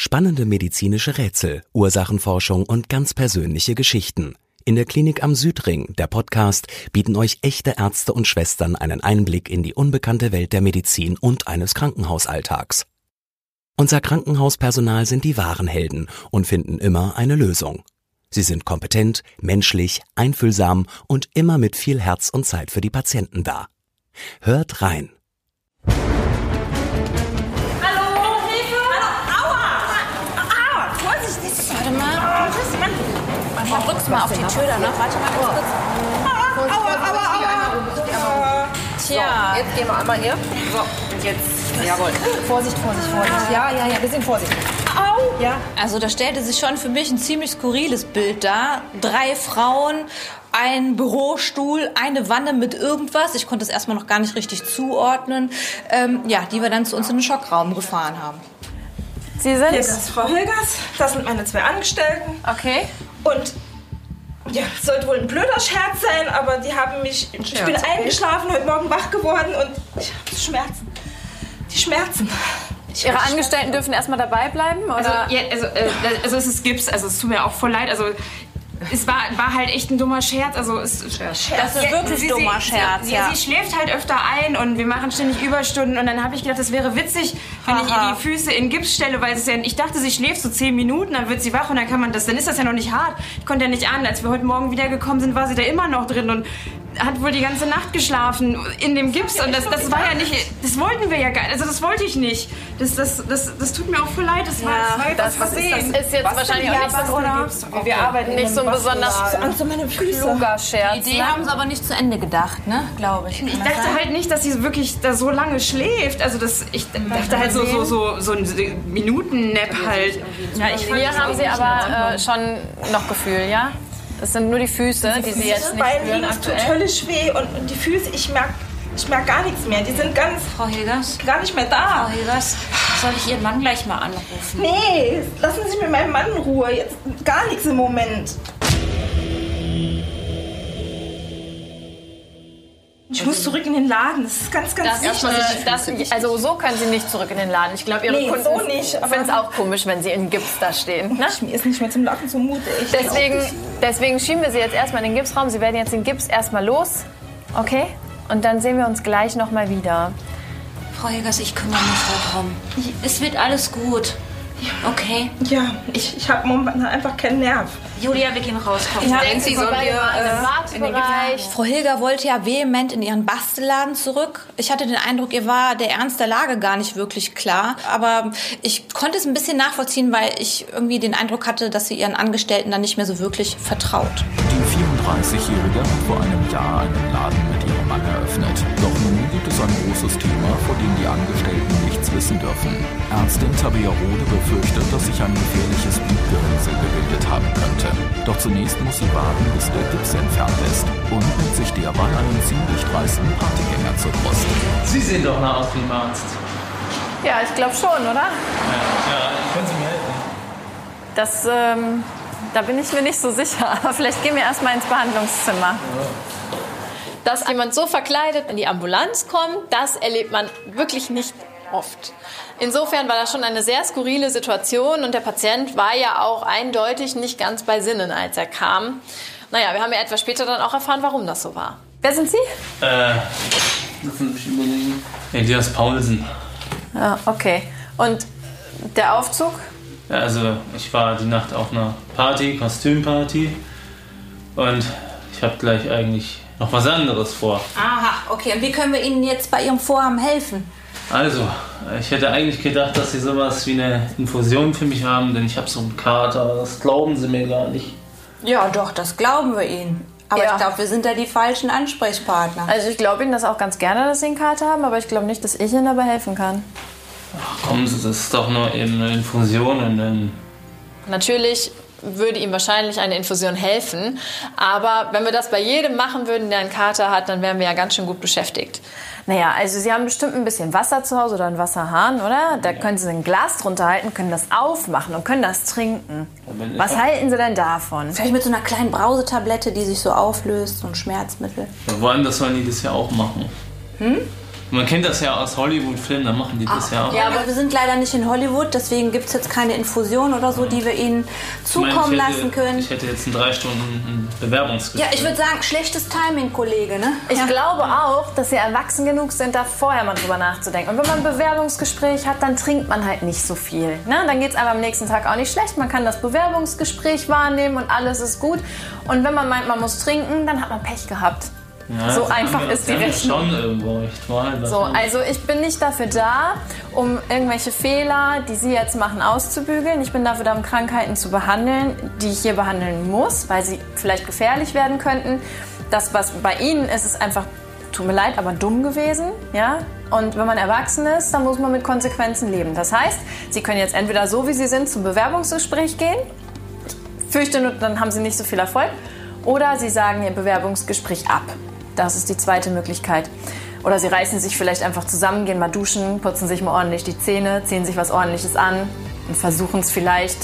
Spannende medizinische Rätsel, Ursachenforschung und ganz persönliche Geschichten. In der Klinik am Südring, der Podcast, bieten euch echte Ärzte und Schwestern einen Einblick in die unbekannte Welt der Medizin und eines Krankenhausalltags. Unser Krankenhauspersonal sind die wahren Helden und finden immer eine Lösung. Sie sind kompetent, menschlich, einfühlsam und immer mit viel Herz und Zeit für die Patienten da. Hört rein. Du mal auf die Tür da noch. Warte mal ganz kurz. Aua, aua, aua. Tja. Jetzt gehen wir einmal hier. So, und jetzt, jawohl. Vorsicht, Vorsicht, Vorsicht. Ja, ja, ja, bisschen Vorsicht. Au! Ja. Also da stellte sich schon für mich ein ziemlich skurriles Bild dar. Drei Frauen, ein Bürostuhl, eine Wanne mit irgendwas. Ich konnte es erstmal noch gar nicht richtig zuordnen. Ähm, ja, die wir dann zu uns in den Schockraum gefahren haben. Sie sind? Hier ist Frau Hilgers, das sind meine zwei Angestellten. Okay. Und ja, sollte wohl ein blöder Scherz sein, aber die haben mich. Ich bin eingeschlafen, heute Morgen wach geworden und ich habe Schmerzen. Die Schmerzen. Ich Ihre Angestellten dürfen erstmal dabei bleiben? Also, Oder? ja, also, äh, also es ist Gips, also es tut mir auch voll leid. Also es war, war halt echt ein dummer Scherz. Also es, Das ist wirklich dummer Scherz, sie, ja. Sie schläft halt öfter ein und wir machen ständig Überstunden. Und dann habe ich gedacht, das wäre witzig, wenn ich Aha. ihr die Füße in Gips stelle, weil es ja, ich dachte, sie schläft so zehn Minuten, dann wird sie wach und dann kann man das, dann ist das ja noch nicht hart. Ich konnte ja nicht an. Als wir heute Morgen wiedergekommen sind, war sie da immer noch drin und hat wohl die ganze Nacht geschlafen in dem Gips und das, das war ja nicht, das wollten wir ja gar nicht, also das wollte ich nicht. Das, das, das, das tut mir auch voll leid, das war, das war jetzt das, was ist, das ist jetzt wahrscheinlich auch nicht so, oder? Wir arbeiten nicht so ein besonders Angst meine Füße. kluger Scherz. Die ne? haben sie aber nicht zu Ende gedacht, ne? Glaube ich. Ich dachte halt nicht, dass sie wirklich da so lange schläft. Also das, ich dachte halt so, so, so, so ein Minuten-Nap halt. Ja, ich fand Hier haben Sie aber äh, schon noch Gefühl, ja? Das sind nur die Füße, die Sie jetzt Das nicht Bein spüren es tut aktuell. höllisch weh und, und die Füße, ich merke ich merk gar nichts mehr. Die sind ganz, Frau Hilgers, gar nicht mehr da. Frau Hilgers, soll ich Ihren Mann gleich mal anrufen? Nee, lassen Sie mir meinen Mann in Ruhe. Jetzt gar nichts im Moment. Ich muss zurück in den Laden. Das ist ganz, ganz Das, wichtig. äh, das, also so können Sie nicht zurück in den Laden. Ich glaube, Ihre Nee, Kunden so finden es auch komisch, wenn Sie in Gips da stehen. Ne? Mir ist nicht mehr zum Lachen zumute. Ich Deswegen, deswegen schieben wir Sie jetzt erstmal in den Gipsraum. Sie werden jetzt den Gips erstmal los. Okay? Und dann sehen wir uns gleich nochmal wieder. Frau Hilgers, ich kümmere mich darum. Es wird alles gut. Okay? Ja, ich, ich habe momentan einfach keinen Nerv. Julia, wir gehen raus. Komm. Denken Sie, sollen wir äh, in den Wartebereich. Frau Hilger wollte ja vehement in ihren Bastelladen zurück. Ich hatte den Eindruck, ihr war der Ernst der Lage gar nicht wirklich klar. Aber ich konnte es ein bisschen nachvollziehen, weil ich irgendwie den Eindruck hatte, dass sie ihren Angestellten dann nicht mehr so wirklich vertraut. Die 34-Jährige hat vor einem Jahr einen Laden mit ihrem Mann eröffnet. Doch nun es ein großes Thema, vor dem die Angestellten nichts wissen dürfen. Ärztin Tabea Rode befürchtet, dass sich ein gefährliches Blutgerinnsel gebildet haben könnte. Doch zunächst muss sie warten, bis der Gips entfernt ist und nimmt sich derweil einen ziemlich dreisten Partygänger zur Brust. Sie sehen doch nah aus wie ein Arzt. Ja, ich glaube schon, oder? Ja, können Sie mir helfen? Das, ähm, da bin ich mir nicht so sicher. Aber vielleicht gehen wir erstmal ins Behandlungszimmer. Dass jemand so verkleidet in die Ambulanz kommt, das erlebt man wirklich nicht oft. Insofern war das schon eine sehr skurrile Situation und der Patient war ja auch eindeutig nicht ganz bei Sinnen, als er kam. Naja, wir haben ja etwas später dann auch erfahren, warum das so war. Wer sind Sie? Äh, mich überlegen. Elias Paulsen. Ja, okay. Und der Aufzug? Ja, also ich war die Nacht auf einer Party, Kostümparty. Und ich habe gleich eigentlich noch was anderes vor. Aha, okay. Und wie können wir Ihnen jetzt bei Ihrem Vorhaben helfen? Also, ich hätte eigentlich gedacht, dass Sie sowas wie eine Infusion für mich haben, denn ich habe so einen Kater. Das glauben Sie mir gar nicht. Ja, doch, das glauben wir Ihnen. Aber Ja. ich glaube, wir sind da die falschen Ansprechpartner. Also ich glaube Ihnen das auch ganz gerne, dass Sie einen Kater haben, aber ich glaube nicht, dass ich Ihnen dabei helfen kann. Ach, kommen Sie, das ist doch nur eben eine Infusion und dann Natürlich würde ihm wahrscheinlich eine Infusion helfen, aber wenn wir das bei jedem machen würden, der einen Kater hat, dann wären wir ja ganz schön gut beschäftigt. Naja, also Sie haben bestimmt ein bisschen Wasser zu Hause oder einen Wasserhahn, oder? Da können Sie ein Glas drunter halten, können das aufmachen und können das trinken. Was halten Sie denn davon? Vielleicht mit so einer kleinen Brausetablette, die sich so auflöst, so ein Schmerzmittel. Ja, woanders sollen die das ja auch machen. Man kennt das ja aus Hollywood-Filmen, da machen die das ja auch. Ja, aber wir sind leider nicht in Hollywood, deswegen gibt es jetzt keine Infusion oder so, die wir Ihnen Ich meine, zukommen ich hätte, lassen können. Ich hätte jetzt in drei Stunden ein Bewerbungsgespräch. Ja, ich würde sagen, schlechtes Timing, Kollege, ne? Ich ja. glaube auch, dass sie erwachsen genug sind, da vorher mal drüber nachzudenken. Und wenn man ein Bewerbungsgespräch hat, dann trinkt man halt nicht so viel. Ne? Dann geht es einem am nächsten Tag auch nicht schlecht. Man kann das Bewerbungsgespräch wahrnehmen und alles ist gut. Und wenn man meint, man muss trinken, dann hat man Pech gehabt. Ja, so das einfach ist die Rechnung. schon irgendwo recht wahr. So, also ich bin nicht dafür da, um irgendwelche Fehler, die Sie jetzt machen, auszubügeln. Ich bin dafür da, um Krankheiten zu behandeln, die ich hier behandeln muss, weil sie vielleicht gefährlich werden könnten. Das, was bei Ihnen ist, ist einfach, tut mir leid, aber dumm gewesen. Ja? Und wenn man erwachsen ist, dann muss man mit Konsequenzen leben. Das heißt, Sie können jetzt entweder so, wie Sie sind, zum Bewerbungsgespräch gehen. Ich fürchte nur, dann haben Sie nicht so viel Erfolg. Oder Sie sagen Ihr Bewerbungsgespräch ab. Das ist die zweite Möglichkeit. Oder Sie reißen sich vielleicht einfach zusammen, gehen mal duschen, putzen sich mal ordentlich die Zähne, ziehen sich was Ordentliches an und versuchen es vielleicht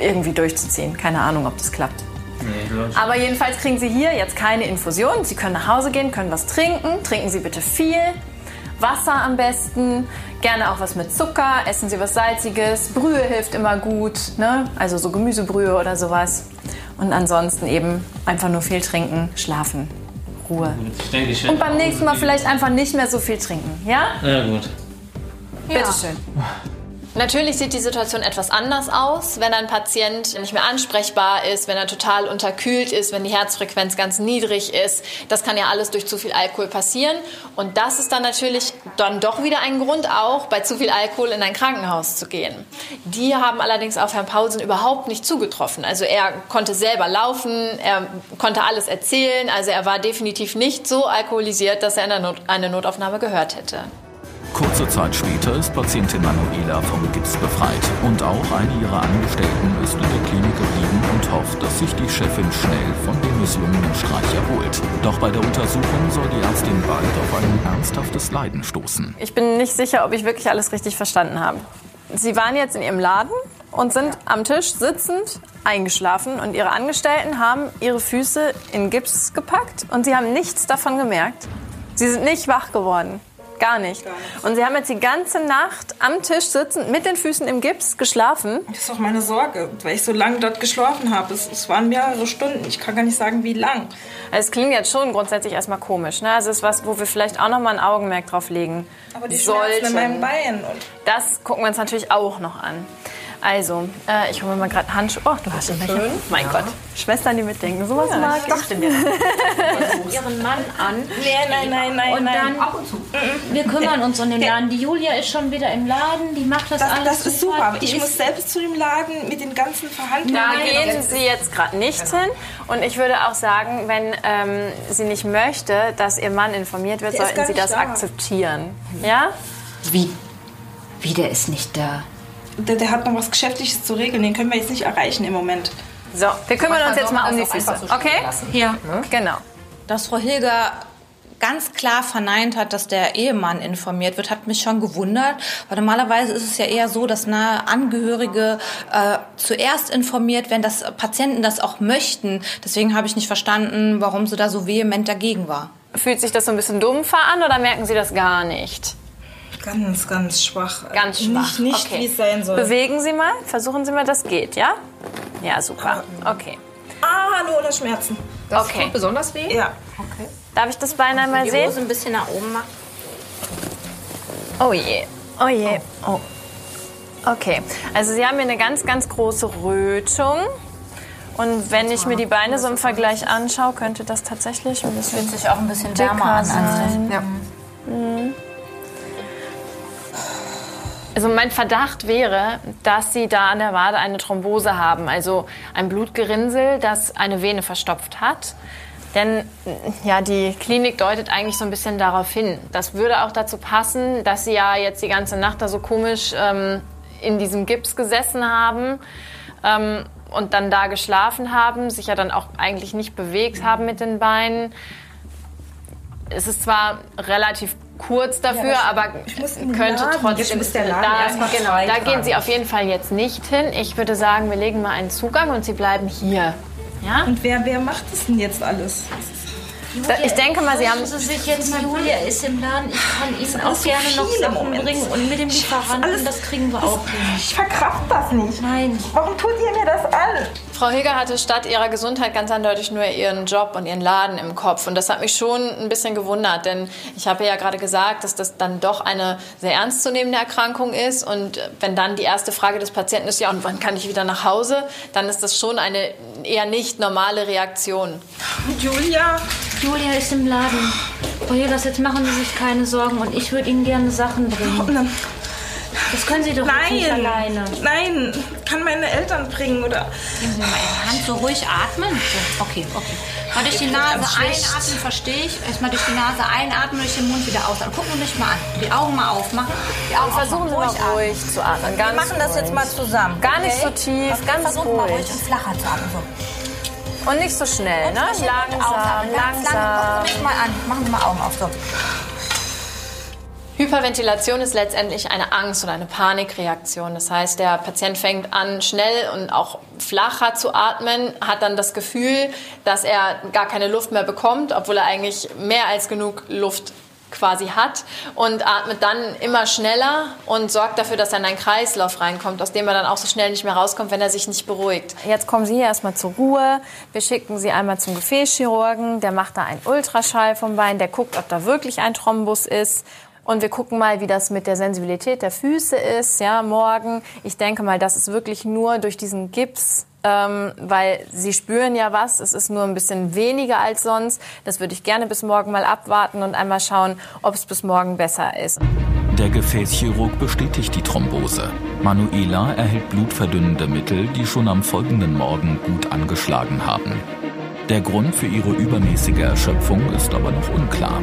irgendwie durchzuziehen. Keine Ahnung, ob das klappt. Nee. Aber jedenfalls kriegen Sie hier jetzt keine Infusion. Sie können nach Hause gehen, können was trinken. Trinken Sie bitte viel. Wasser am besten. Gerne auch was mit Zucker. Essen Sie was Salziges. Brühe hilft immer gut. Ne? Also so Gemüsebrühe oder sowas. Und ansonsten eben einfach nur viel trinken, schlafen. Ruhe. Ich Und beim nächsten Mal vielleicht einfach nicht mehr so viel trinken. Ja? Ja, gut. Bitteschön. Natürlich sieht die Situation etwas anders aus, wenn ein Patient nicht mehr ansprechbar ist, wenn er total unterkühlt ist, wenn die Herzfrequenz ganz niedrig ist. Das kann ja alles durch zu viel Alkohol passieren. Und das ist dann natürlich dann doch wieder ein Grund auch, bei zu viel Alkohol in ein Krankenhaus zu gehen. Die haben allerdings auf Herrn Paulsen überhaupt nicht zugetroffen. Also er konnte selber laufen, er konnte alles erzählen. Also er war definitiv nicht so alkoholisiert, dass er Not eine Notaufnahme gehört hätte. Kurze Zeit später ist Patientin Manuela vom Gips befreit. Und auch eine ihrer Angestellten ist in der Klinik geblieben und hofft, dass sich die Chefin schnell von dem misslungenen Streich erholt. Doch bei der Untersuchung soll die Ärztin bald auf ein ernsthaftes Leiden stoßen. Ich bin nicht sicher, ob ich wirklich alles richtig verstanden habe. Sie waren jetzt in Ihrem Laden und sind am Tisch sitzend eingeschlafen und Ihre Angestellten haben Ihre Füße in Gips gepackt und Sie haben nichts davon gemerkt. Sie sind nicht wach geworden. Gar nicht. Und Sie haben jetzt die ganze Nacht am Tisch sitzend mit den Füßen im Gips geschlafen. Das ist auch meine Sorge, weil ich so lange dort geschlafen habe. Es, es waren mehrere Stunden. Ich kann gar nicht sagen, wie lang. Also es klingt jetzt schon grundsätzlich erstmal komisch. Ne? Also es ist was, wo wir vielleicht auch noch mal ein Augenmerk drauf legen Aber die Schmerzen in meinem Bein. Und Das gucken wir uns natürlich auch noch an. Also, äh, ich hole mir mal gerade Handschuhe. Oh, du hast schon welche. Mein Gott. Schwestern, die mitdenken. Sowas mag ich. ihren Mann an. nee, nein, nein, nein, Und nein. dann, ab und zu. Wir kümmern uns um den Laden. Die Julia ist schon wieder im Laden, die macht das, das, alles das ist super, aber ich muss selbst zu dem Laden mit den ganzen Verhandlungen. Da gehen Sie jetzt gerade nicht hin. Und ich würde auch sagen, wenn ähm, sie nicht möchte, dass ihr Mann informiert wird, Der sollten Sie das da. akzeptieren. Ja? Wie? Wie, der ist nicht da. Der, der hat noch was Geschäftliches zu regeln, den können wir jetzt nicht erreichen im Moment. So, wir kümmern uns jetzt mal um die Füße. so Okay? lassen. Ja. Genau. Dass Frau Hilger ganz klar verneint hat, dass der Ehemann informiert wird, hat mich schon gewundert. Weil normalerweise ist es ja eher so, dass nahe Angehörige äh, zuerst informiert werden, dass Patienten das auch möchten. Deswegen habe ich nicht verstanden, warum sie da so vehement dagegen war. Fühlt sich das so ein bisschen dumpfer an oder merken Sie das gar nicht? Ganz, ganz schwach. Ganz schwach. Nicht, nicht okay. wie es sein soll. Bewegen Sie mal, versuchen Sie mal, das geht, ja? Ja, super. Okay. ah, hallo oder Schmerzen. Das Okay. tut besonders weh. Ja. Darf ich das Bein einmal Die sehen? Hose ein bisschen nach oben machen. Oh je. Oh je. Oh. Okay. Also Sie haben hier eine ganz, ganz große Rötung. Und wenn ich mir die Beine so im Vergleich anschaue, könnte das tatsächlich ein bisschen sich auch ein bisschen dicker sein. Ja. Also mein Verdacht wäre, dass Sie da an der Wade eine Thrombose haben, also ein Blutgerinnsel, das eine Vene verstopft hat. Denn ja, die Klinik deutet eigentlich so ein bisschen darauf hin. Das würde auch dazu passen, dass Sie ja jetzt die ganze Nacht da so komisch ähm, in diesem Gips gesessen haben ähm, und dann da geschlafen haben, sich ja dann auch eigentlich nicht bewegt haben mit den Beinen. Es ist zwar relativ kurz dafür, Ja, aber könnte Laden. trotzdem. Jetzt muss der Laden da, erst mal genau, da gehen. Sie auf jeden Fall jetzt nicht hin. Ich würde sagen, wir legen mal einen Zugang und Sie bleiben hier. Ja? Und wer, wer macht das denn jetzt alles? ich denke mal, Sie haben... Sie sich jetzt, Julia ist im Laden, ich kann Ihnen auch gerne noch Sachen bringen und mit dem Lieferanten, das kriegen wir auch hin. Ich verkraft das nicht. Nein. Warum tut ihr mir das an? Frau Hilger hatte statt ihrer Gesundheit ganz eindeutig nur ihren Job und ihren Laden im Kopf. Und das hat mich schon ein bisschen gewundert, denn ich habe ja gerade gesagt, dass das dann doch eine sehr ernstzunehmende Erkrankung ist. Und wenn dann die erste Frage des Patienten ist, ja, und wann kann ich wieder nach Hause, dann ist das schon eine eher nicht normale Reaktion. Julia, Julia ist im Laden. Frau Jägers, jetzt machen Sie sich keine Sorgen und ich würde Ihnen gerne Sachen bringen. Das können Sie doch nicht nein, alleine. nein, kann meine Eltern bringen oder Geben Sie mal Ihre Hand so ruhig atmen. So, okay, okay. Mal durch die Nase einatmen, verstehe ich. Erstmal durch die Nase einatmen, durch den Mund wieder ausatmen. Gucken Sie mich mal an. Die Augen mal aufmachen. Die Augen Versuchen Sie mal aufmachen, ruhig zu atmen. Ganz Wir machen das jetzt ruhig. mal zusammen. Gar nicht okay? so tief, ganz Versuchen mal ruhig. ruhig und flacher zu atmen. So. Und nicht so schnell, ne? Den Mund Langsam, ausatmen, ganz Lang. Gucken langsam. Sie mich mal an. Machen Sie mal Augen auf. So. Hyperventilation ist letztendlich eine Angst- oder eine Panikreaktion. Das heißt, der Patient fängt an, schnell und auch flacher zu atmen, hat dann das Gefühl, dass er gar keine Luft mehr bekommt, obwohl er eigentlich mehr als genug Luft quasi hat und atmet dann immer schneller und sorgt dafür, dass er in einen Kreislauf reinkommt, aus dem er dann auch so schnell nicht mehr rauskommt, wenn er sich nicht beruhigt. Jetzt kommen Sie hier erstmal zur Ruhe. Wir schicken Sie einmal zum Gefäßchirurgen. Der macht da einen Ultraschall vom Bein. Der guckt, ob da wirklich ein Thrombus ist. Und wir gucken mal, wie das mit der Sensibilität der Füße ist, ja, morgen. Ich denke mal, das ist wirklich nur durch diesen Gips, ähm, weil Sie spüren ja was. Es ist nur ein bisschen weniger als sonst. Das würde ich gerne bis morgen mal abwarten und einmal schauen, ob es bis morgen besser ist. Der Gefäßchirurg bestätigt die Thrombose. Manuela erhält blutverdünnende Mittel, die schon am folgenden Morgen gut angeschlagen haben. Der Grund für ihre übermäßige Erschöpfung ist aber noch unklar,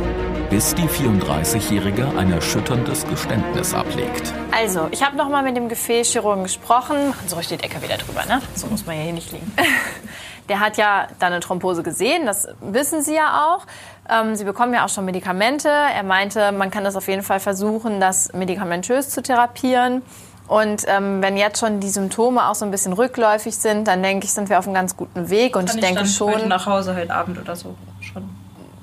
bis die 34-Jährige ein erschütterndes Geständnis ablegt. Also, ich habe noch mal mit dem Gefäßchirurgen gesprochen. Machen Sie ruhig die Decke wieder drüber, ne? So muss man ja hier nicht liegen. Der hat ja da eine Thrombose gesehen, das wissen Sie ja auch. Ähm, Sie bekommen ja auch schon Medikamente. Er meinte, man kann das auf jeden Fall versuchen, das medikamentös zu therapieren. Und ähm, wenn jetzt schon die Symptome auch so ein bisschen rückläufig sind, dann denke ich, sind wir auf einem ganz guten Weg. Und kann ich denke dann schon. nach Hause heute Abend oder so schon.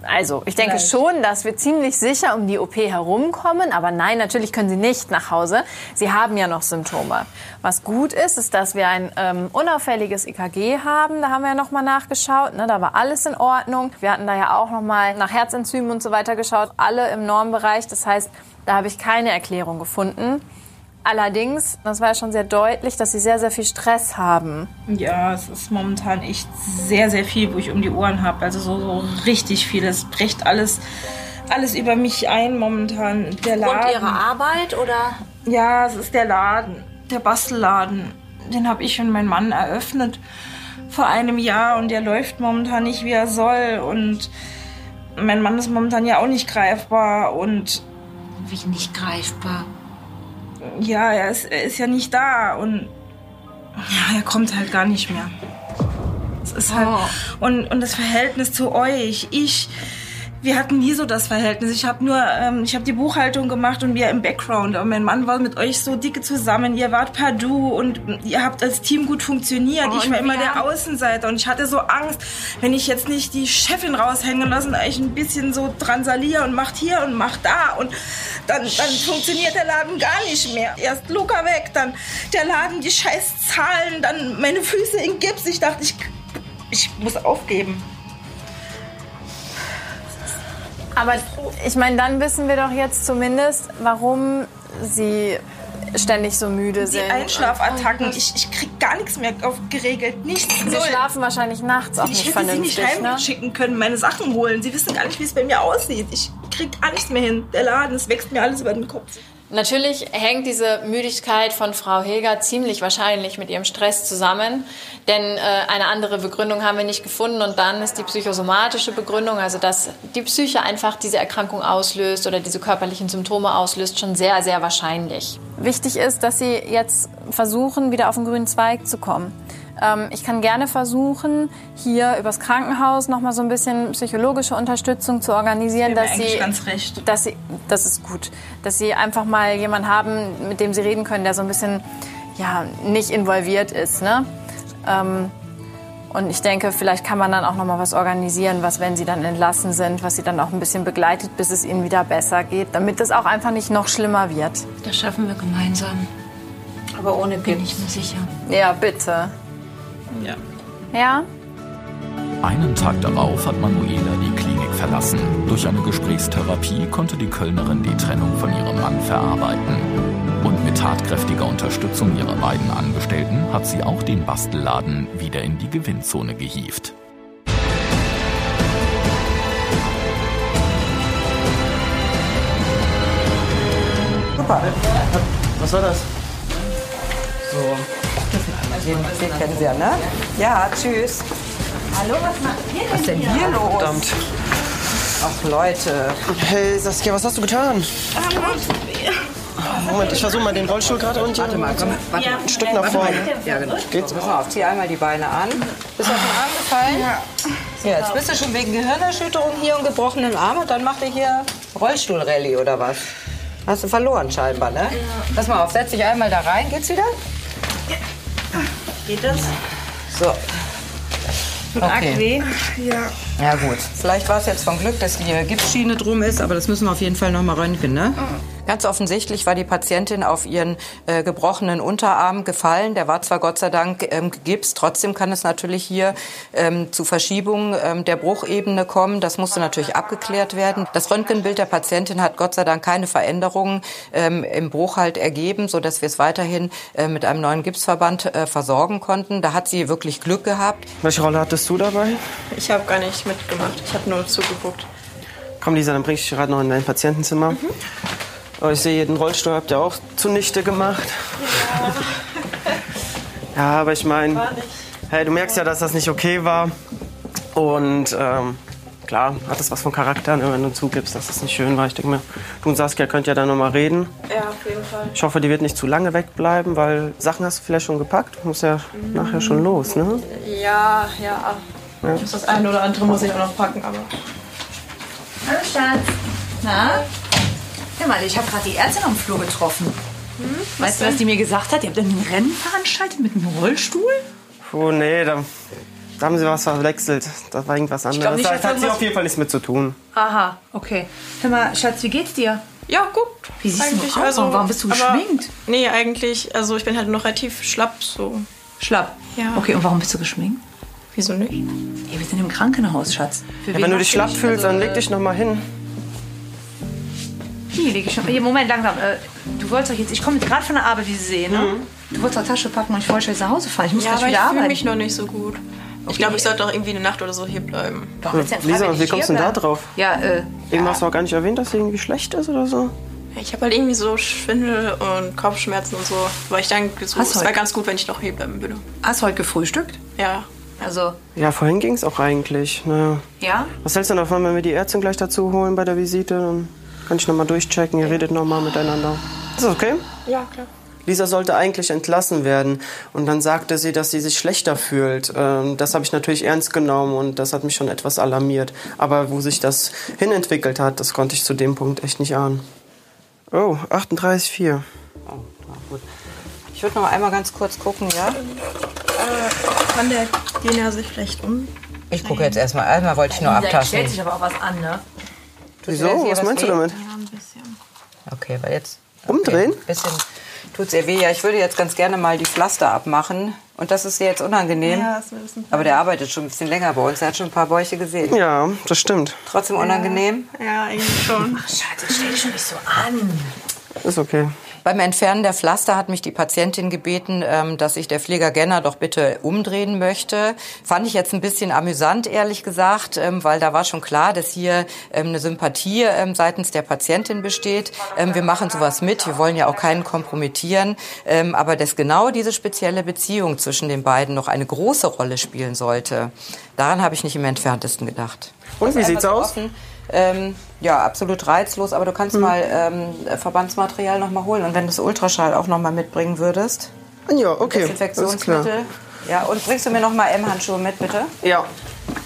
Also, ich denke Vielleicht. schon, dass wir ziemlich sicher um die OP herumkommen. Aber nein, natürlich können Sie nicht nach Hause. Sie haben ja noch Symptome. Was gut ist, ist, dass wir ein ähm, unauffälliges EKG haben. Da haben wir ja noch mal nachgeschaut. Ne? Da war alles in Ordnung. Wir hatten da ja auch noch mal nach Herzenzymen und so weiter geschaut. Alle im Normbereich. Das heißt, da habe ich keine Erklärung gefunden. Allerdings, das war ja schon sehr deutlich, dass Sie sehr, sehr viel Stress haben. Ja, es ist momentan echt sehr, sehr viel, wo ich um die Ohren habe. Also so, so richtig viel. Es bricht alles, alles über mich ein momentan. Der Laden. Und Ihre Arbeit oder? Ja, es ist der Laden, der Bastelladen. Den habe ich und mein Mann eröffnet vor einem Jahr und der läuft momentan nicht, wie er soll. Und mein Mann ist momentan ja auch nicht greifbar und Wie nicht greifbar. Ja, er ist, er ist ja nicht da und ja, er kommt halt gar nicht mehr. Es ist halt und, und das Verhältnis zu euch, ich, wir hatten nie so das Verhältnis. Ich habe nur, ähm, ich habe die Buchhaltung gemacht und wir im Background. Und mein Mann war mit euch so dicke zusammen. Ihr wart per Du und ihr habt als Team gut funktioniert. ich war immer der Außenseiter und ich hatte so Angst, wenn ich jetzt nicht die Chefin raushängen lasse, ich ein bisschen so dransaliere und macht hier und macht da und dann, dann funktioniert der Laden gar nicht mehr. Erst Luca weg, dann der Laden, die scheiß Zahlen, dann meine Füße in Gips. Ich dachte, ich, ich muss aufgeben. Aber ich meine, dann wissen wir doch jetzt zumindest, warum Sie ständig so müde Die sind. Einschlafattacken, ich, ich krieg gar nichts mehr auf, geregelt. Nichts. Sie Null. schlafen wahrscheinlich nachts auch Ich nicht hätte sie nicht vernünftig, ne? heimschicken können, meine Sachen holen. Sie wissen gar nicht, wie es bei mir aussieht. Ich krieg gar nichts mehr hin. Der Laden, es wächst mir alles über den Kopf. Natürlich hängt diese Müdigkeit von Frau Hilger ziemlich wahrscheinlich mit ihrem Stress zusammen, denn äh, eine andere Begründung haben wir nicht gefunden und dann ist die psychosomatische Begründung, also dass die Psyche einfach diese Erkrankung auslöst oder diese körperlichen Symptome auslöst, schon sehr, sehr wahrscheinlich. Wichtig ist, dass Sie jetzt versuchen, wieder auf den grünen Zweig zu kommen. Ähm, ich kann gerne versuchen, hier übers Krankenhaus noch mal so ein bisschen psychologische Unterstützung zu organisieren, Das dass Sie, ganz recht. dass Sie, das ist gut, dass Sie einfach mal jemanden haben, mit dem Sie reden können, der so ein bisschen ja nicht involviert ist, ne? Ähm, Und ich denke, vielleicht kann man dann auch noch mal was organisieren, was, wenn sie dann entlassen sind, was sie dann auch ein bisschen begleitet, bis es ihnen wieder besser geht, damit es auch einfach nicht noch schlimmer wird. Das schaffen wir gemeinsam. Aber ohne Bin ich mir sicher. Ja, bitte. Ja. Ja? Einen Tag darauf hat Manuela die Klinik verlassen. Durch eine Gesprächstherapie konnte die Kölnerin die Trennung von ihrem Mann verarbeiten. Und mit tatkräftiger Unterstützung ihrer beiden Angestellten hat sie auch den Bastelladen wieder in die Gewinnzone gehievt. Super. Was war das? So. Den, den kennen Sie ja, ne? Ja, tschüss. Hallo, was macht ihr Was ist denn hier los? Verdammt. Ach, Leute. Hey, Saskia, was hast du getan? Moment, ich versuche mal den Rollstuhl gerade unten. Warte mal, komm, warte mal. Ein Stück nach vorne. Ja, genau. Geht's? Pass mal auf, zieh einmal die Beine an. Bist du auf den Arm gefallen? Ja. Ja, jetzt bist du schon wegen Gehirnerschütterung hier und gebrochenen Arm und dann macht ihr hier Rollstuhlrallye oder was? Hast du verloren scheinbar, ne? Pass mal auf, setz dich einmal da rein. Geht's wieder? Geht das? So. Tut arg weh. Ja. Ja gut. Vielleicht war es jetzt von Glück, dass die Gipsschiene drum ist, aber das müssen wir auf jeden Fall noch mal röntgen, ne? Ganz offensichtlich war die Patientin auf ihren äh, gebrochenen Unterarm gefallen. Der war zwar Gott sei Dank ähm, gegipst, trotzdem kann es natürlich hier ähm, zu Verschiebungen ähm, der Bruchebene kommen. Das musste natürlich abgeklärt werden. Das Röntgenbild der Patientin hat Gott sei Dank keine Veränderungen ähm, im Bruch halt ergeben, so dass wir es weiterhin äh, mit einem neuen Gipsverband äh, versorgen konnten. Da hat sie wirklich Glück gehabt. Welche Rolle hattest du dabei? Ich habe gar nicht mitgemacht. Ich habe nur zugeguckt. Komm, Lisa, dann bring ich dich gerade noch in dein Patientenzimmer. Oh, ich sehe, den Rollstuhl habt ihr auch zunichte gemacht. Ja, aber ich meine, hey, du merkst ja, dass das nicht okay war. Und ähm, klar, hat das was von Charakter, ne, wenn du zugibst, dass das nicht schön war. Ich denke mir, du und Saskia könnt ja da noch mal reden. Ja, auf jeden Fall. Ich hoffe, die wird nicht zu lange wegbleiben, weil Sachen hast du vielleicht schon gepackt. Du musst ja nachher schon los, ne? Ja, ja. Ja. Das eine oder andere muss ich auch noch packen, aber. Hallo Schatz. Na? Hör mal, ich habe gerade die Ärztin am Flur getroffen. weißt du, was die mir gesagt hat? Ihr habt ein Rennen veranstaltet mit einem Rollstuhl? Oh nee, da, da haben sie was verwechselt. Das war irgendwas anderes. nicht, Da dass hat sie auf jeden Fall nichts mit zu tun. Aha, okay. Hör mal, Schatz, wie geht's dir? Ja, gut. Wie siehst du Eigentlich, aus? also, Warum bist du aber- geschminkt? Nee, eigentlich, also ich bin halt noch relativ schlapp so. Schlapp. Ja. Okay, und warum bist du geschminkt? Wieso nicht? Ja, wir sind im Krankenhaus, Schatz. Für Ja, wen wenn du dich schlapp fühlst, dann Also, leg dich noch mal hin. Hier liege ich schon. Hier, Moment, langsam. Äh, du wolltest doch jetzt. Ich komme jetzt gerade von der Arbeit, wie Sie sehen. Ne? Du wolltest doch Tasche packen und ich wollte jetzt nach Hause fahren. Ich muss Ja, gleich aber ich wieder fühle arbeiten. mich noch nicht so gut. Ich glaube, ich sollte auch irgendwie eine Nacht oder so hier bleiben. Doch, jetzt Lisa, wie kommst du denn da drauf? Ja, äh, Eben hast du auch gar nicht erwähnt, dass sie irgendwie schlecht ist oder so. Ich habe halt irgendwie so Schwindel und Kopfschmerzen und so. Weil ich denke, so, es wäre ganz gut, wenn ich noch hier bleiben würde. hast du heute gefrühstückt? Ja. Also, Ja, vorhin ging es auch eigentlich. Naja. ja? Was hältst du davon, wenn wir die Ärztin gleich dazu holen bei der Visite? Dann kann ich noch mal durchchecken, ihr redet noch mal miteinander. Ist das okay? Ja, klar. Lisa sollte eigentlich entlassen werden. Und dann sagte sie, dass sie sich schlechter fühlt. Ähm, das habe ich natürlich ernst genommen und das hat mich schon etwas alarmiert. Aber wo sich das hinentwickelt hat, das konnte ich zu dem Punkt echt nicht ahnen. Oh, 38,4. Oh, na gut. Ich würde noch einmal ganz kurz gucken, ja? Äh, kann der Gena sich vielleicht um? Ich gucke jetzt erstmal. Einmal wollte ich nur abtasten. stellt sich aber auch was an, ne? Tut Wieso? Was meinst du damit? Okay, weil jetzt. Umdrehen? Okay. Bisschen tut's ihr weh. Ja, ich würde jetzt ganz gerne mal die Pflaster abmachen. Und das ist jetzt unangenehm. Ja, ist mir ein bisschen Aber der arbeitet schon ein bisschen länger bei uns. Er hat schon ein paar Bäuche gesehen. Ja, das stimmt. Trotzdem unangenehm. Ja, eigentlich schon. Schatz, jetzt stell dich schon nicht so an. Ist okay. Beim Entfernen der Pflaster hat mich die Patientin gebeten, ähm, dass ich der Pfleger Genner doch bitte umdrehen möchte. Fand ich jetzt ein bisschen amüsant, ehrlich gesagt, ähm, weil da war schon klar, dass hier ähm, eine Sympathie seitens der Patientin besteht. Wir machen sowas mit, wir wollen ja auch keinen kompromittieren, aber dass genau diese spezielle Beziehung zwischen den beiden noch eine große Rolle spielen sollte, daran habe ich nicht im entferntesten gedacht. Und wie sieht's aus? Offen. Ähm, ja, absolut reizlos, aber du kannst mal ähm, Verbandsmaterial noch mal holen und wenn du das Ultraschall auch noch mal mitbringen würdest. Ja, okay. Desinfektionsmittel. Ja, und bringst du mir noch mal M-Handschuhe mit, bitte? Ja.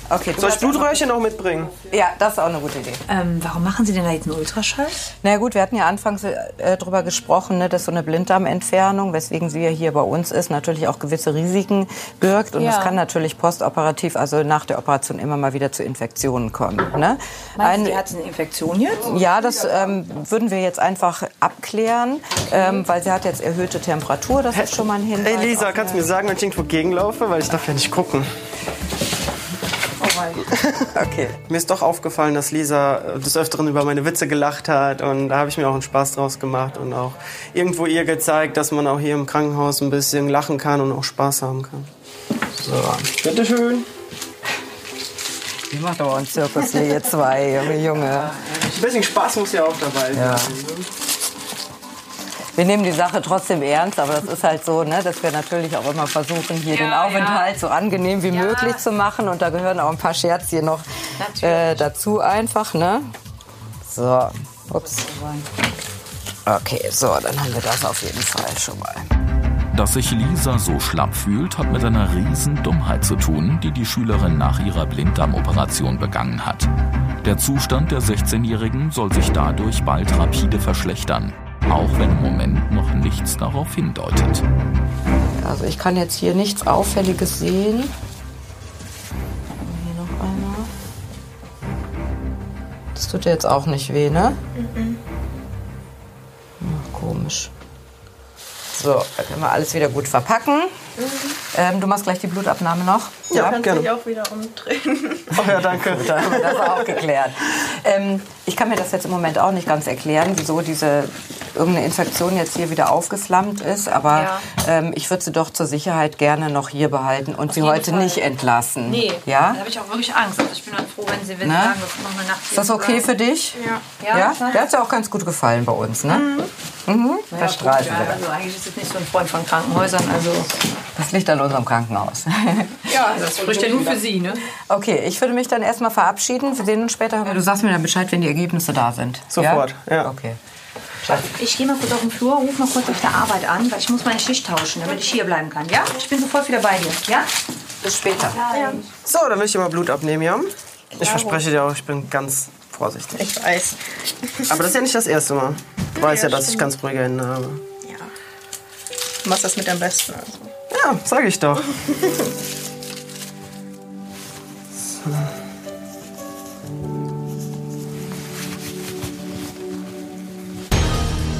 Okay, du Soll ich noch- Blutröhrchen auch mitbringen? Ja, das ist auch eine gute Idee. Ähm, warum machen Sie denn da jetzt einen Ultraschall? Na ja, gut, wir hatten ja anfangs äh, darüber gesprochen, ne, dass so eine Blinddarmentfernung, weswegen sie ja hier bei uns ist, natürlich auch gewisse Risiken birgt. Und Ja. es kann natürlich postoperativ, also nach der Operation, immer mal wieder zu Infektionen kommen. Ne? Meinst du, die hat eine Infektion jetzt? Ja, das ähm, würden wir jetzt einfach abklären, ähm, weil sie hat jetzt erhöhte Temperatur. Das ist schon mal ein Hinweis. Hey Lisa, kannst du mir sagen, wenn ich irgendwo gegenlaufe? Weil ich darf ja nicht gucken. Okay. Mir ist doch aufgefallen, dass Lisa äh, des Öfteren über meine Witze gelacht hat und da habe ich mir auch einen Spaß draus gemacht und auch irgendwo ihr gezeigt, dass man auch hier im Krankenhaus ein bisschen lachen kann und auch Spaß haben kann. So, bitteschön. Die macht aber einen Zirkus hier, ihr zwei, Junge, Junge. Ein bisschen Spaß muss ja auch dabei sein. Ja. Wir nehmen die Sache trotzdem ernst, aber das ist halt so, ne, dass wir natürlich auch immer versuchen, hier den Aufenthalt so angenehm wie möglich zu machen. Und da gehören auch ein paar Scherzchen noch äh, dazu einfach. Ne? So, ups. Okay, so, dann haben wir das auf jeden Fall schon mal. Dass sich Lisa so schlapp fühlt, hat mit einer riesen Dummheit zu tun, die die Schülerin nach ihrer Blinddarmoperation begangen hat. Der Zustand der 16-Jährigen soll sich dadurch bald rapide verschlechtern, auch wenn im Moment noch nichts darauf hindeutet. Also ich kann jetzt hier nichts Auffälliges sehen. Hier noch einer. Das tut dir jetzt auch nicht weh, ne? Ach, komisch. So, da können wir alles wieder gut verpacken. Ähm, du machst gleich die Blutabnahme noch? Ja, gerne. auch wieder umdrehen. Oh ja, danke. Da haben wir das auch geklärt. Ähm, ich kann mir das jetzt im Moment auch nicht ganz erklären, wieso diese irgendeine Infektion jetzt hier wieder aufgeflammt ist. Aber Ja. ähm, ich würde sie doch zur Sicherheit gerne noch hier behalten und sie jeden heute Fall. nicht entlassen. Nee, Ja? da habe ich auch wirklich Angst. Also ich bin dann froh, wenn Sie wenn Sie Ne? sagen, das noch eine Nacht Ist das okay für dich? Ja. Ja? Ja. Der hat ja auch ganz gut gefallen bei uns, ne? Mhm. Ja, Da strahlt ja, Also eigentlich ist es nicht so ein Freund von Krankenhäusern. Also Das liegt an unserem Krankenhaus. ja, das spricht ja nur für Sie, ne? Okay, ich würde mich dann erstmal verabschieden. Wir sehen uns später. Du sagst mir dann Bescheid, wenn die Ergebnisse da sind. Sofort, ja. Okay. Ich gehe mal kurz auf den Flur, ruf mal kurz auf der Arbeit an, weil ich muss meine Schicht tauschen, damit ich hier bleiben kann. Ja? Ich bin sofort wieder bei dir. Ja? Bis später. So, dann will ich dir mal Blut abnehmen, ja? Ich verspreche dir auch, ich bin ganz vorsichtig. Ich weiß. Aber das ist ja nicht das erste Mal. Du weißt ja, dass ich ganz ruhige Hände habe. Du machst das mit am besten. Also. Ja, sag ich doch.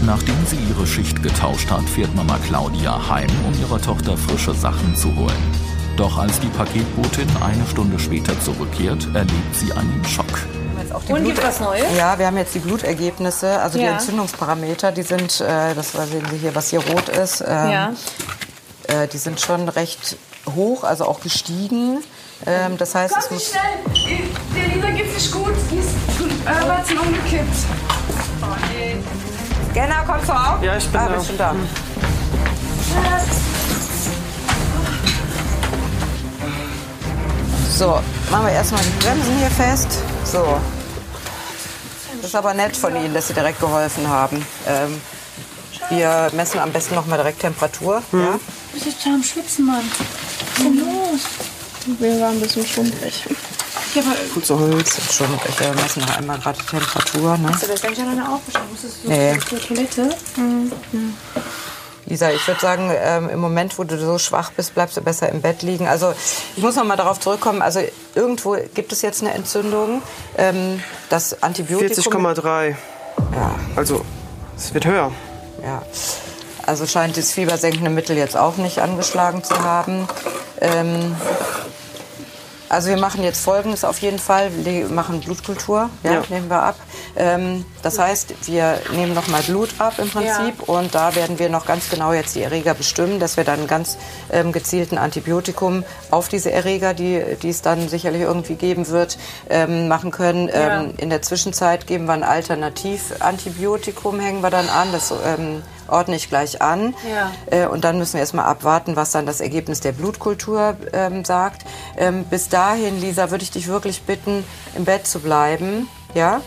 Nachdem sie ihre Schicht getauscht hat, fährt Mama Claudia heim, um ihrer Tochter frische Sachen zu holen. Doch als die Paketbotin eine Stunde später zurückkehrt, erlebt sie einen Schock. Und gibt was Neues? Ja, wir haben jetzt die Blutergebnisse, also die Ja. Entzündungsparameter, die sind, äh, das sehen Sie hier, was hier rot ist, ähm, Ja. äh, die sind schon recht hoch, also auch gestiegen. Ähm, das heißt, es muss, schnell! Der Lisa geht's nicht gut. Die ist äh, umgekippt. Genna, kommst du auch? Ja, ich bin ah, da. bist schon da. So, machen wir erstmal die Bremsen hier fest. So. Das ist aber nett von Ihnen, dass Sie direkt geholfen haben. Ähm, wir messen am besten noch mal direkt Temperatur. Ja? Du bist jetzt schon am Schwitzen, Mann. Was ist denn los? Wir waren ein bisschen schwumprig. Ja, aber Gut so Holz. Schon, wir messen noch einmal gerade die Temperatur. Ne? das denke ich alleine auch wahrscheinlich. Musstest du Nee. zur Toilette? Lisa, ich würde sagen, ähm, im Moment, wo du so schwach bist, bleibst du besser im Bett liegen. Also ich muss noch mal darauf zurückkommen. Also irgendwo gibt es jetzt eine Entzündung. Ähm, das Antibiotikum. 40,3. Ja, Also, es wird höher. ja. Also scheint das fiebersenkende Mittel jetzt auch nicht angeschlagen zu haben. Ähm, also wir machen jetzt Folgendes auf jeden Fall. Wir machen Blutkultur, ja, Ja. nehmen wir ab. Ähm, das heißt, wir nehmen noch mal Blut ab im Prinzip und da werden wir noch ganz genau jetzt die Erreger bestimmen, dass wir dann ganz ähm, gezielten Antibiotikum auf diese Erreger, die, die es dann sicherlich irgendwie geben wird, ähm, machen können. Ähm, in der Zwischenzeit geben wir ein Alternativantibiotikum, hängen wir dann an. Das ähm, ordne ich gleich an. Ja. Äh, und dann müssen wir erstmal abwarten, was dann das Ergebnis der Blutkultur ähm, sagt. Ähm, bis dahin, Lisa, würde ich dich wirklich bitten, im Bett zu bleiben. Ja?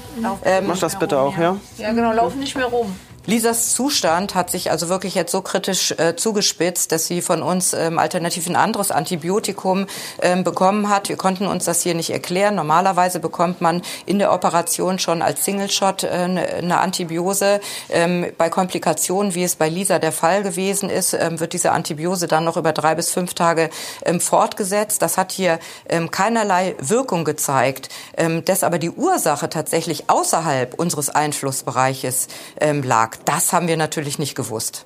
Ähm, Mach das bitte auch, ja? Ja, genau, laufen nicht mehr rum. Lisas Zustand hat sich also wirklich jetzt so kritisch äh, zugespitzt, dass sie von uns ähm, alternativ ein anderes Antibiotikum ähm, bekommen hat. Wir konnten uns das hier nicht erklären. Normalerweise bekommt man in der Operation schon als Single-Shot äh, eine Antibiose. Ähm, bei Komplikationen, wie es bei Lisa der Fall gewesen ist, ähm, wird diese Antibiose dann noch über drei bis fünf Tage ähm, fortgesetzt. Das hat hier ähm, keinerlei Wirkung gezeigt. dass aber die Ursache tatsächlich außerhalb unseres Einflussbereiches lag, das haben wir natürlich nicht gewusst.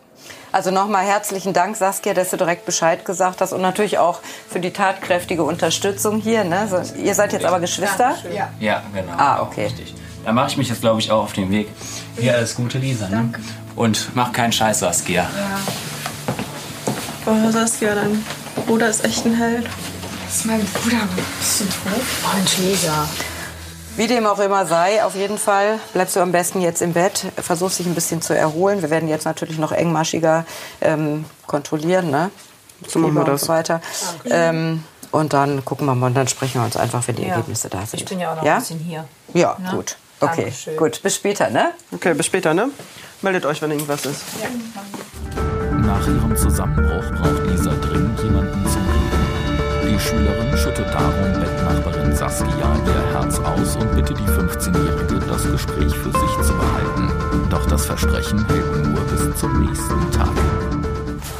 Also nochmal herzlichen Dank, Saskia, dass du direkt Bescheid gesagt hast und natürlich auch für die tatkräftige Unterstützung hier. Ne? So, ihr seid jetzt aber Geschwister? Ja, ja genau. Ah, okay. Richtig. Da mache ich mich jetzt, glaube ich, auch auf den Weg. Hier alles Gute, Lisa. Ne? Danke. Und mach keinen Scheiß, Saskia. Ja. Oh, Saskia, dein Bruder ist echt ein Held. Das ist mein Bruder. Bist du tot? Oh, Mensch, Lisa. Wie dem auch immer sei, auf jeden Fall bleibst du am besten jetzt im Bett, versuchst dich ein bisschen zu erholen. Wir werden jetzt natürlich noch engmaschiger ähm, kontrollieren, ne? So machen wir das. Und so weiter. Ähm, und dann gucken wir mal und dann sprechen wir uns einfach, wenn die ja. Ergebnisse da sind. Ich bin ja auch noch ja? ein bisschen hier. Ja, Na? gut. Okay, Dankeschön. gut. Bis später, ne? Okay, bis später, ne? Meldet euch, wenn irgendwas ist. Ja. Nach ihrem Zusammenbruch braucht Lisa dringend jemanden Schülerin schüttet darum Bettnachbarin Saskia ihr Herz aus und bittet die 15-Jährige, das Gespräch für sich zu behalten. Doch das Versprechen hält nur bis zum nächsten Tag.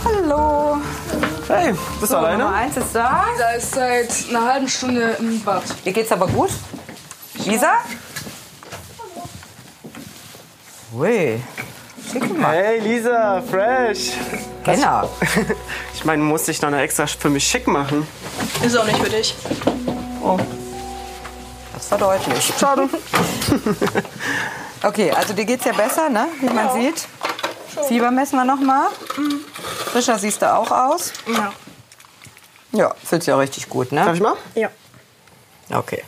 Hallo. Hey, bist so, du alleine? Nummer eins ist da. Lisa ist seit einer halben Stunde im Bad. Dir geht's aber gut? Lisa? Ui. Hey Lisa, fresh. Genau. Ich meine, musste ich noch extra für mich schick machen. Ist auch nicht für dich. Oh. Das war deutlich. Schade. okay, also dir geht's ja besser, ne? Wie man ja. sieht. Fieber messen wir noch mal. Mhm. Frischer siehst du auch aus. Ja. Ja, fühlt sich auch richtig gut, ne? Darf ich mal? Ja. Okay.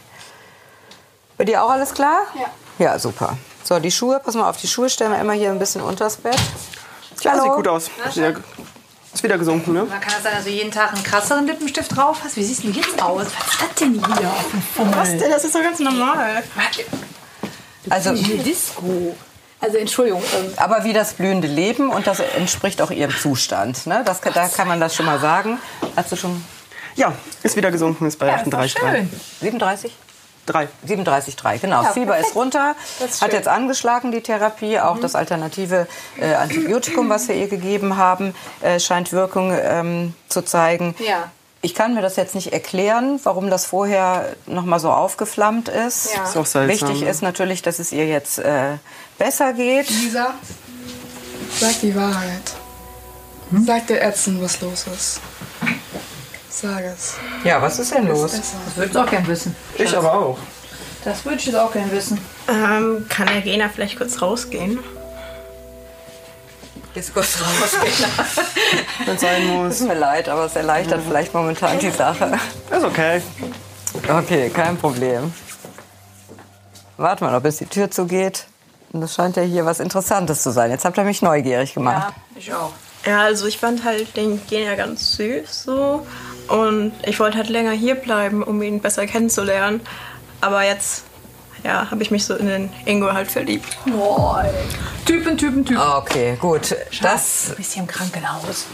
Bei dir auch alles klar? Ja. Ja, super. So, die Schuhe, pass mal auf, die Schuhe stellen wir immer hier ein bisschen unters Bett. Ja, Hallo. sieht gut aus. Ist wieder gesunken, ne? Man kann das sein, dass du jeden Tag einen krasseren Lippenstift drauf hast. Wie siehst du jetzt aus? Was ist das denn hier auf dem Fummel? Was denn? Das ist doch ganz normal. Also, Disco. Also Entschuldigung. Ähm, aber wie das blühende Leben und das entspricht auch ihrem Zustand. Ne? Das, da kann man das schon mal sagen. Hast du schon? Ja, ist wieder gesunken, ist bei ja, 38,3. 37? 3. 37,3, genau. Ja, Fieber ist runter, ist hat jetzt angeschlagen, die Therapie. Auch mhm. das alternative äh, Antibiotikum, was wir ihr gegeben haben, äh, scheint Wirkung ähm, zu zeigen. Ja. Ich kann mir das jetzt nicht erklären, warum das vorher noch mal so aufgeflammt ist. Ja. ist auch seltsam, Wichtig ne? ist natürlich, dass es ihr jetzt äh, besser geht. Lisa, sag die Wahrheit. Hm? Sag der Ärztin, was los ist. Sag es. Ja, was ist denn los? Das würde ich auch gern wissen. Ich aber auch. Das würde ich jetzt auch gern wissen. Ähm, kann der Gena vielleicht kurz rausgehen? Jetzt kurz rausgehen. Wenn es sein muss. Tut mir leid, aber es erleichtert mhm. vielleicht momentan die Sache. Ist okay. Okay, kein Problem. Warte mal, ob es die Tür zugeht. Und das scheint ja hier was Interessantes zu sein. Jetzt habt ihr mich neugierig gemacht. Ja, ich auch. Ja, also ich fand halt den Gena ganz süß so. Und ich wollte halt länger hier bleiben, um ihn besser kennenzulernen. Aber jetzt, ja, habe ich mich so in den Ingo halt verliebt. Oh, Typen, Typen, Typen. Okay, gut. Das du bist hier im Krankenhaus.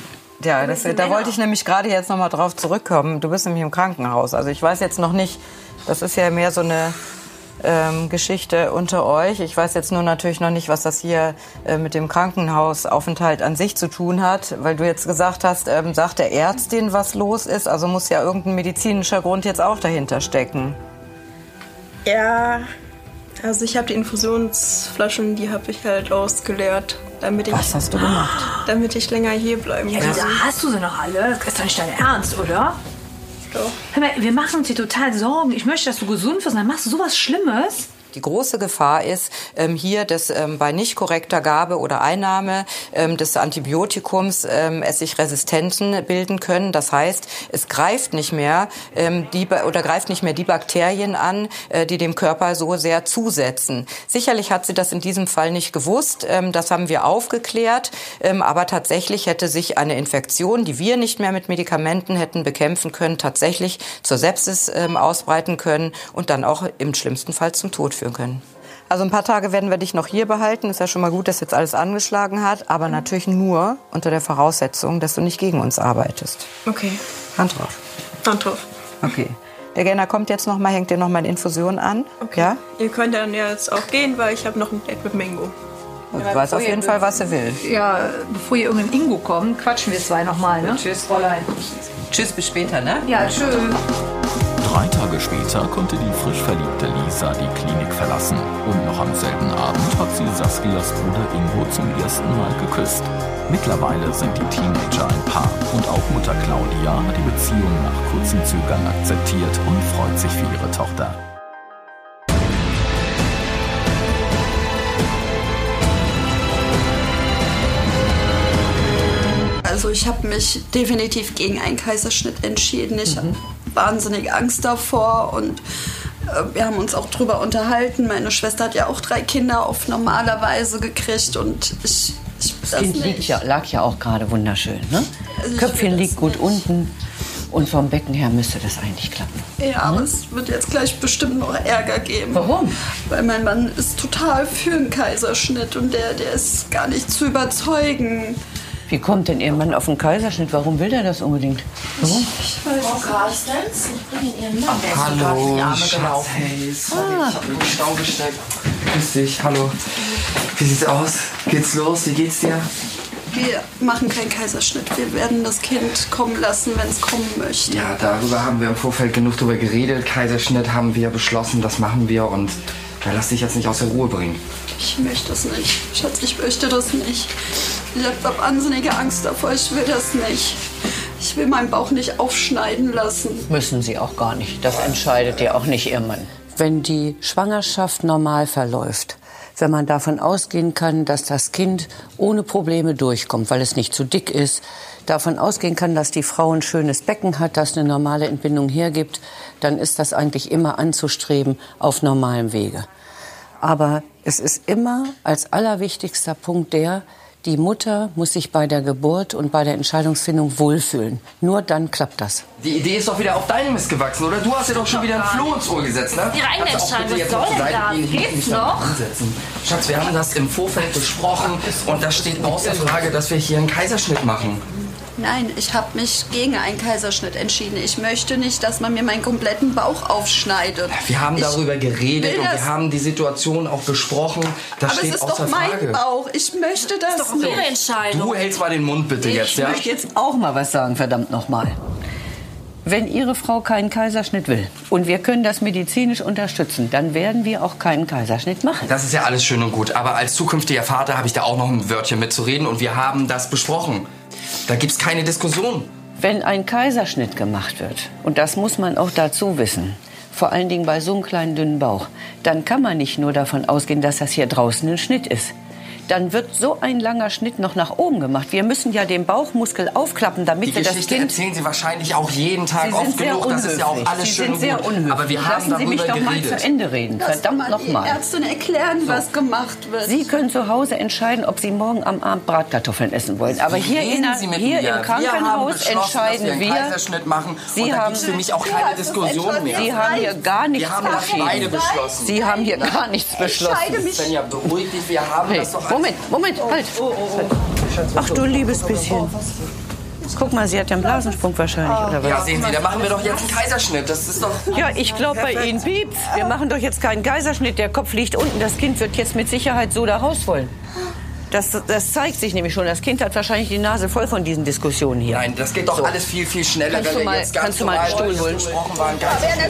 Ja, das, da wollte ich nämlich gerade jetzt noch mal drauf zurückkommen. Du bist nämlich im Krankenhaus. Also ich weiß jetzt noch nicht, das ist ja mehr so eine ähm, Geschichte unter euch. Ich weiß jetzt nur natürlich noch nicht, was das hier äh, mit dem Krankenhausaufenthalt an sich zu tun hat, weil du jetzt gesagt hast, ähm, sagt der Ärztin, was los ist. Also muss ja irgendein medizinischer Grund jetzt auch dahinter stecken. Ja, also ich habe die Infusionsflaschen, die habe ich halt ausgeleert, damit ich. Was hast du gemacht? Damit ich länger hier bleiben kann. Ja, hast du sie noch alle? Das ist doch nicht dein Ernst, oder? Doch. Hör mal, wir machen uns hier total Sorgen. Ich möchte, dass du gesund wirst. Dann machst du sowas Schlimmes. Die große Gefahr ist ähm, hier, dass ähm, bei nicht korrekter Gabe oder Einnahme ähm, des Antibiotikums ähm, es sich Resistenzen bilden können. Das heißt, es greift nicht mehr ähm, die oder greift nicht mehr die Bakterien an, äh, die dem Körper so sehr zusetzen. Sicherlich hat sie das in diesem Fall nicht gewusst. Ähm, das haben wir aufgeklärt. Ähm, aber tatsächlich hätte sich eine Infektion, die wir nicht mehr mit Medikamenten hätten bekämpfen können, tatsächlich zur Sepsis ähm, ausbreiten können und dann auch im schlimmsten Fall zum Tod führen können. Also ein paar Tage werden wir dich noch hier behalten. Ist ja schon mal gut, dass jetzt alles angeschlagen hat. Aber natürlich nur unter der Voraussetzung, dass du nicht gegen uns arbeitest. Okay. Hand drauf. Hand drauf. Okay. Der Gerner kommt jetzt noch mal, hängt dir noch mal eine Infusion an. Okay. Ja? Ihr könnt dann jetzt auch gehen, weil ich habe noch ein Date mit Mingo. Und du weißt auf jeden Fall, was er will. Ja, bevor hier irgendein Ingo kommt, quatschen wir zwei noch mal, ne? Tschüss, Fräulein. Tschüss, bis später, ne? Ja, tschüss. Später konnte die frisch verliebte Lisa die Klinik verlassen. Und noch am selben Abend hat sie Saskias Bruder Ingo zum ersten Mal geküsst. Mittlerweile sind die Teenager ein Paar und auch Mutter Claudia hat die Beziehung nach kurzem Zögern akzeptiert und freut sich für ihre Tochter. Also ich habe mich definitiv gegen einen Kaiserschnitt entschieden. Ich habe wahnsinnig Angst davor und äh, wir haben uns auch drüber unterhalten. Meine Schwester hat ja auch drei Kinder auf normale Weise gekriegt und ich, ich Das Kind liegt ja, lag ja auch gerade wunderschön. Ne? Köpfchen liegt gut unten und vom Becken her müsste das eigentlich klappen. Ja, aber es wird jetzt gleich bestimmt noch Ärger geben. Warum? Weil mein Mann ist total für einen Kaiserschnitt und der, der ist gar nicht zu überzeugen. Wie kommt denn Ihr Mann auf den Kaiserschnitt? Warum will er das unbedingt? Warum? Frau Carstens, ich bringe Ihren Mann. Hallo, Arme Schatz. Hey, sorry, ich hab im Stau gesteckt. Grüß dich, hallo. Wie sieht's aus? Geht's los? Wie geht's dir? Wir machen keinen Kaiserschnitt. Wir werden das Kind kommen lassen, wenn es kommen möchte. Ja, darüber haben wir im Vorfeld genug drüber geredet. Kaiserschnitt haben wir beschlossen, das machen wir und ja, lass dich jetzt nicht aus der Ruhe bringen. Ich möchte das nicht. Schatz, ich möchte das nicht. Ich habe wahnsinnige Angst davor. Ich will das nicht. Ich will meinen Bauch nicht aufschneiden lassen. Müssen Sie auch gar nicht. Das entscheidet ja auch nicht Ihr Mann. Wenn die Schwangerschaft normal verläuft, wenn man davon ausgehen kann, dass das Kind ohne Probleme durchkommt, weil es nicht zu dick ist, davon ausgehen kann, dass die Frau ein schönes Becken hat, das eine normale Entbindung hergibt, dann ist das eigentlich immer anzustreben auf normalem Wege. Aber es ist immer als allerwichtigster Punkt der, die Mutter muss sich bei der Geburt und bei der Entscheidungsfindung wohlfühlen. Nur dann klappt das. Die Idee ist doch wieder auf deinem Mist gewachsen, oder? Du hast ja doch schon wieder ein Floh ins Ohr gesetzt, ne? Ihre eigene Entscheidung. Was auf die soll denn gehen, Geht's noch? Schatz, wir haben das im Vorfeld besprochen und das steht außer Frage, dass wir hier einen Kaiserschnitt machen. Nein, ich habe mich gegen einen Kaiserschnitt entschieden. Ich möchte nicht, dass man mir meinen kompletten Bauch aufschneidet. Wir haben Ich darüber geredet und wir das- haben die Situation auch besprochen. Das Aber steht es ist außer doch mein Frage. Bauch. Ich möchte das nicht. Du hältst mal den Mund bitte jetzt, ja? Ich möchte jetzt auch mal was sagen, verdammt nochmal. Wenn Ihre Frau keinen Kaiserschnitt will und wir können das medizinisch unterstützen, dann werden wir auch keinen Kaiserschnitt machen. Das ist ja alles schön und gut, aber als zukünftiger Vater habe ich da auch noch ein Wörtchen mitzureden und wir haben das besprochen. Da gibt's keine Diskussion. Wenn ein Kaiserschnitt gemacht wird, und das muss man auch dazu wissen, vor allen Dingen bei so einem kleinen dünnen Bauch, dann kann man nicht nur davon ausgehen, dass das hier draußen ein Schnitt ist. Dann wird so ein langer Schnitt noch nach oben gemacht. Wir müssen ja den Bauchmuskel aufklappen, damit Die wir das Geschichte Kind erzählen Sie wahrscheinlich auch jeden Tag Sie oft genug. Das ist ja auch unhöflich. alles Sie schön sind und sehr gut. unhöflich. Aber wir haben Lassen Sie mich doch mal geredet. zu Ende reden. Lass Verdammt mal nochmal. Ärztin erklären, was gemacht wird. Sie können zu Hause entscheiden, ob Sie morgen am Abend Bratkartoffeln essen wollen. Aber Wie hier, in hier im Wir haben Krankenhaus dass entscheiden wir einen wir. Kaiserschnitt machen Sie und da haben gibt's für mich auch keine Diskussion mehr. Sie haben hier gar nichts Wir haben das beschlossen. Sie haben hier gar nichts beschlossen. Svenja, beruhig dich, wir haben das doch alles- Moment, Moment, halt. Ach du liebes bisschen. Guck mal, sie hat ja einen Blasensprung wahrscheinlich, oder was? Ja, sehen Sie, da machen wir doch jetzt einen Kaiserschnitt. Das ist doch... Ja, ich glaube bei Ihnen piept's. Wir machen doch jetzt keinen Kaiserschnitt. Der Kopf liegt unten. Das Kind wird jetzt mit Sicherheit so da raus wollen. Das, das zeigt sich nämlich schon. Das Kind hat wahrscheinlich die Nase voll von diesen Diskussionen hier. Nein, das geht doch So. alles viel, viel schneller, Kannst wenn du wir mal- jetzt ganz kannst du mal einen Stuhl holen? waren.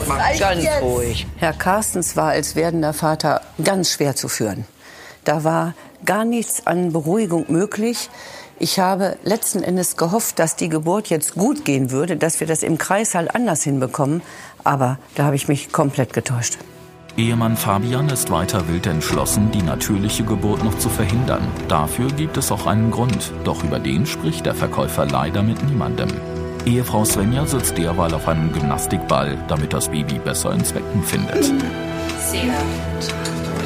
Machen. Ganz ruhig. Herr Carstens war als werdender Vater ganz schwer zu führen. Da war gar nichts an Beruhigung möglich. Ich habe letzten Endes gehofft, dass die Geburt jetzt gut gehen würde, dass wir das im Kreissaal anders hinbekommen. Aber da habe ich mich komplett getäuscht. Ehemann Fabian ist weiter wild entschlossen, die natürliche Geburt noch zu verhindern. Dafür gibt es auch einen Grund, doch über den spricht der Verkäufer leider mit niemandem. Ehefrau Svenja sitzt derweil auf einem Gymnastikball, damit das Baby besser ins Becken findet. Sehr.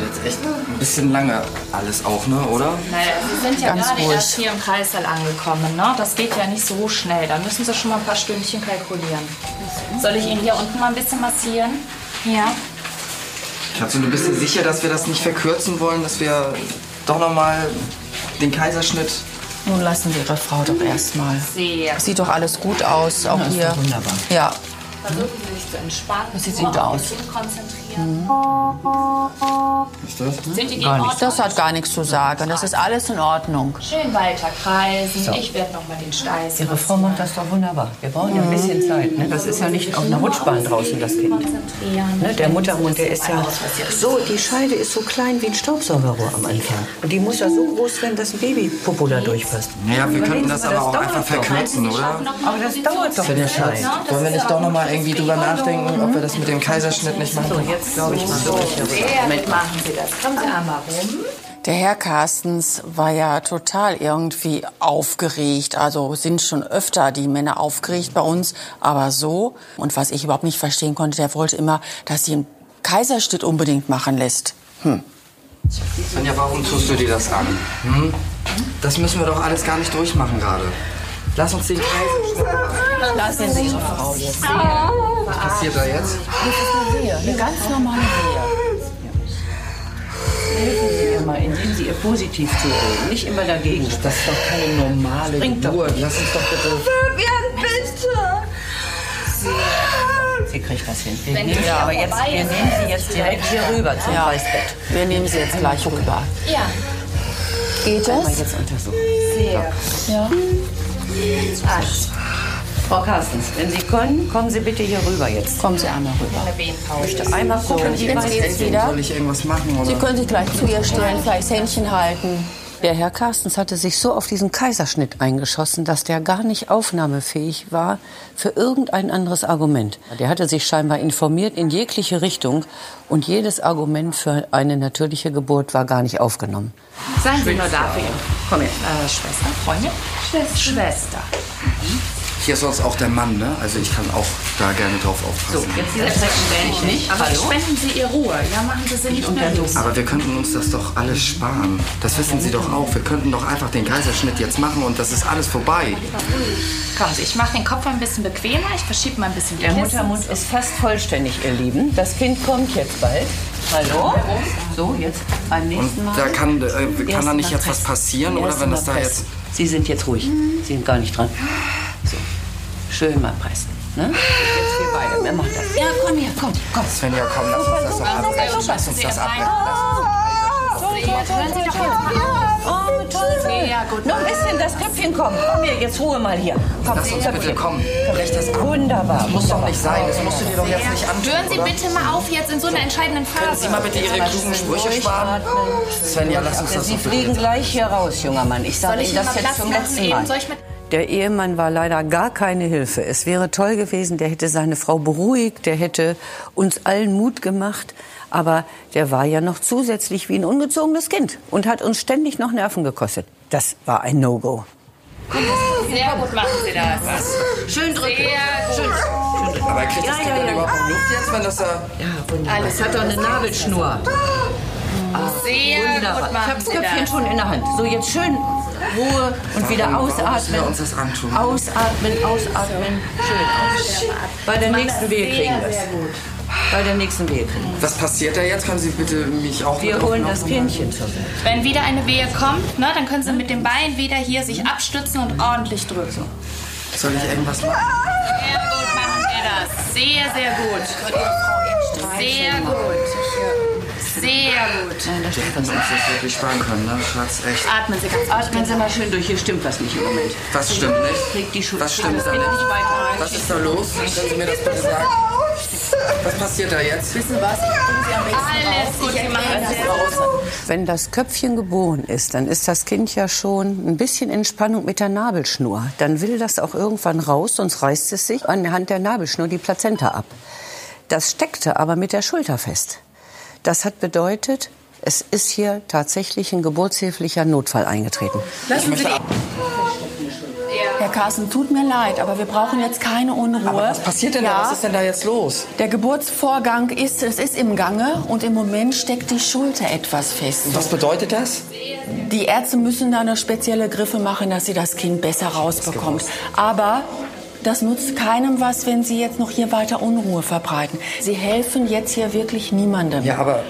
Jetzt echt ein bisschen lange alles auch, ne, oder? Naja, Sie sind ja Ganz gerade ruhig. erst hier im Kreissaal angekommen. Ne? Das geht ja nicht so schnell. Da müssen Sie schon mal ein paar Stündchen kalkulieren. Soll ich Ihnen hier unten mal ein bisschen massieren? Ja. Schatz, und du bist dir sicher, dass wir das nicht verkürzen wollen, dass wir doch noch mal den Kaiserschnitt Nun lassen wir Ihre Frau doch erstmal. Sehr. Sieht doch alles gut aus, auch hier. doch wunderbar. Ja. Versuchen Sie sich zu entspannen. Das sieht gut aus. konzentrieren. Ist das? Sind die Gar in nicht. Das hat gar nichts zu sagen. Das ist alles in Ordnung. Schön weiter kreisen. So. Ich werde noch mal den Steiß. Ihre Frau macht das doch wunderbar. Wir brauchen ja ein bisschen Zeit. Ne? Das ist ja nicht auf einer Rutschbahn draußen, das Kind. Ne? Der Muttermund, der ist ja so, die Scheide ist so klein wie ein Staubsaugerrohr am Anfang. Und die muss ja so groß werden, dass ein Babypopo da durchpasst. Ja, wir könnten das aber auch einfach verkürzen, oder? Aber das dauert doch Für den Schatz. Wollen wir nicht doch noch mal irgendwie drüber nachdenken, ob wir das mit dem Kaiserschnitt nicht machen? So, jetzt glaube ich mal So, wirklich darüber. Moment, machen Sie das. Kommen Sie einmal rum. Der Herr Carstens war ja total irgendwie aufgeregt. Also sind schon öfter die Männer aufgeregt bei uns, aber so. Und was ich überhaupt nicht verstehen konnte, der wollte immer, dass sie einen Kaiserschnitt unbedingt machen lässt. Hm. Sonja, warum tust du dir das an? Hm? Das müssen wir doch alles gar nicht durchmachen gerade. Lass uns den machen. Lassen Sie Ihre Frau jetzt. Was passiert da jetzt? Das ist eine Wehe, eine ganz normale Wehe. Helfen Sie ihr mal, indem Sie ihr positiv zureden, nicht immer dagegen. Das ist doch keine normale doch Geburt. nichts. Lass uns doch bitte... Fabian, bitte! Sie kriegt das hin. Wir Wenn nehmen Sie sie aber jetzt, wir nehmen sie jetzt direkt hier rüber zum Ja. Weißbett. Wir nehmen sie jetzt gleich rüber. Ja. Geht das? Mal jetzt untersuchen. Sehr. Ja. Also, Frau Carstens, wenn Sie können, kommen Sie bitte hier rüber jetzt. Kommen Sie einmal rüber. Ich möchte einmal gucken, wie weit geht's wieder. Soll ich irgendwas machen, oder? Sie können sich gleich zu ihr stellen, vielleicht das Händchen halten. Der Herr Carstens hatte sich so auf diesen Kaiserschnitt eingeschossen, dass der gar nicht aufnahmefähig war für irgendein anderes Argument. Der hatte sich scheinbar informiert in jegliche Richtung und jedes Argument für eine natürliche Geburt war gar nicht aufgenommen. Seien Sie nur da für ihn. Komm her. Äh, Schwester, Freundin? Schwester. Schwester. Hier ist sonst auch der Mann, ne? Also ich kann auch da gerne drauf aufpassen. Sie erschrecken ich nicht. Aber Hallo? spenden Sie ihr Ruhe. Ja, machen Sie sie nicht mehr los. Aber wir könnten uns das doch alles sparen. Das wissen Sie doch auch. Wir könnten doch einfach den Kaiserschnitt jetzt machen und das ist alles vorbei. Kommen Sie, ich mache den Kopf ein bisschen bequemer. Ich verschiebe mal ein bisschen die Der Kissen. Muttermund ist fast vollständig, ihr Lieben. Das Kind kommt jetzt bald. Hallo? So, jetzt beim Und nächsten Mal. da kann, äh, kann da nicht jetzt was passieren, oder wenn das da jetzt... Sie sind jetzt ruhig. Sie sind gar nicht dran. Schön mal pressen. Ne? Jetzt wir beide. Wer macht das? Ja, komm her, komm, komm. Svenja, komm, lass uns das doch abbrechen. Lass uns das abbrechen. Hören Sie doch jetzt mal Oh, toll. Sehr gut. Noch ein bisschen das Köpfchen kommen. Komm hier, jetzt Ruhe mal hier. Komm, Lass uns bitte kommen. Wunderbar. Das muss doch nicht sein. Das musst du dir doch jetzt nicht antun, Hören Sie oder? bitte mal auf jetzt in so einer entscheidenden Phase. Können Sie mal bitte Ihre klugen Sprüche sparen? Svenja, lass uns das Sie fliegen gleich hier raus, junger Mann. Ich sage Soll ich Ihnen das jetzt zum letzten? Mal. Der Ehemann war leider gar keine Hilfe. Es wäre toll gewesen, der hätte seine Frau beruhigt, der hätte uns allen Mut gemacht. Aber der war ja noch zusätzlich wie ein ungezogenes Kind und hat uns ständig noch Nerven gekostet. Das war ein No-Go. Sehr gut machen Sie das. Schön drücken. Sehr gut. Aber kriegt das Kind denn überhaupt noch Luft jetzt, wenn das da... Alles hat doch eine Nabelschnur. Sehr gut Wunderbar. Ich machen habe das Köpfchen schon in der Hand. So, jetzt schön Ruhe und wieder Warum- warum müssen wir ausatmen. uns das antun? Ausatmen, ausatmen. Schön aus. Bei der nächsten Wehe kriegen wir es. Bei der nächsten Wehe kriegen wir Was passiert da jetzt? Können Sie bitte mich auch. Wir holen das Kindchen zur Welt. Wenn wieder eine Wehe kommt, ne, dann können Sie mit dem Bein wieder hier sich abstützen und ordentlich drücken. Soll ich irgendwas machen? Sehr gut machen Sie das. Sehr, sehr gut. Sehr gut. Sehr gut. Nein, das stimmt Wir uns das wirklich sparen können, ne, Schatz? Echt. Atmen Sie ganz Atmen Sie mal schön durch. Hier stimmt was nicht im Moment. Was stimmt nicht? Kriegt die Schuhe. Was stimmt da nicht nicht? Was ist da los? Können Sie mir das bitte sagen? Was passiert da jetzt? Wissen was? Alles gut, Sie machen das. Wenn das Köpfchen geboren ist, dann ist das Kind ja schon ein bisschen in Spannung mit der Nabelschnur. Dann will das auch irgendwann raus, sonst reißt es sich anhand der Nabelschnur die Plazenta ab. Das steckte aber mit der Schulter fest. Das hat bedeutet, es ist hier tatsächlich ein geburtshilflicher Notfall eingetreten. Ich möchte Herr Carsten, tut mir leid, aber wir brauchen jetzt keine Unruhe. Aber was passiert denn da? Ja. Was ist denn da jetzt los? Der Geburtsvorgang ist, es ist im Gange und im Moment steckt die Schulter etwas fest. Was bedeutet das? Die Ärzte müssen da noch spezielle Griffe machen, dass sie das Kind besser rausbekommt. Aber das nutzt keinem was, wenn Sie jetzt noch hier weiter Unruhe verbreiten. Sie helfen jetzt hier wirklich niemandem. Ja, aber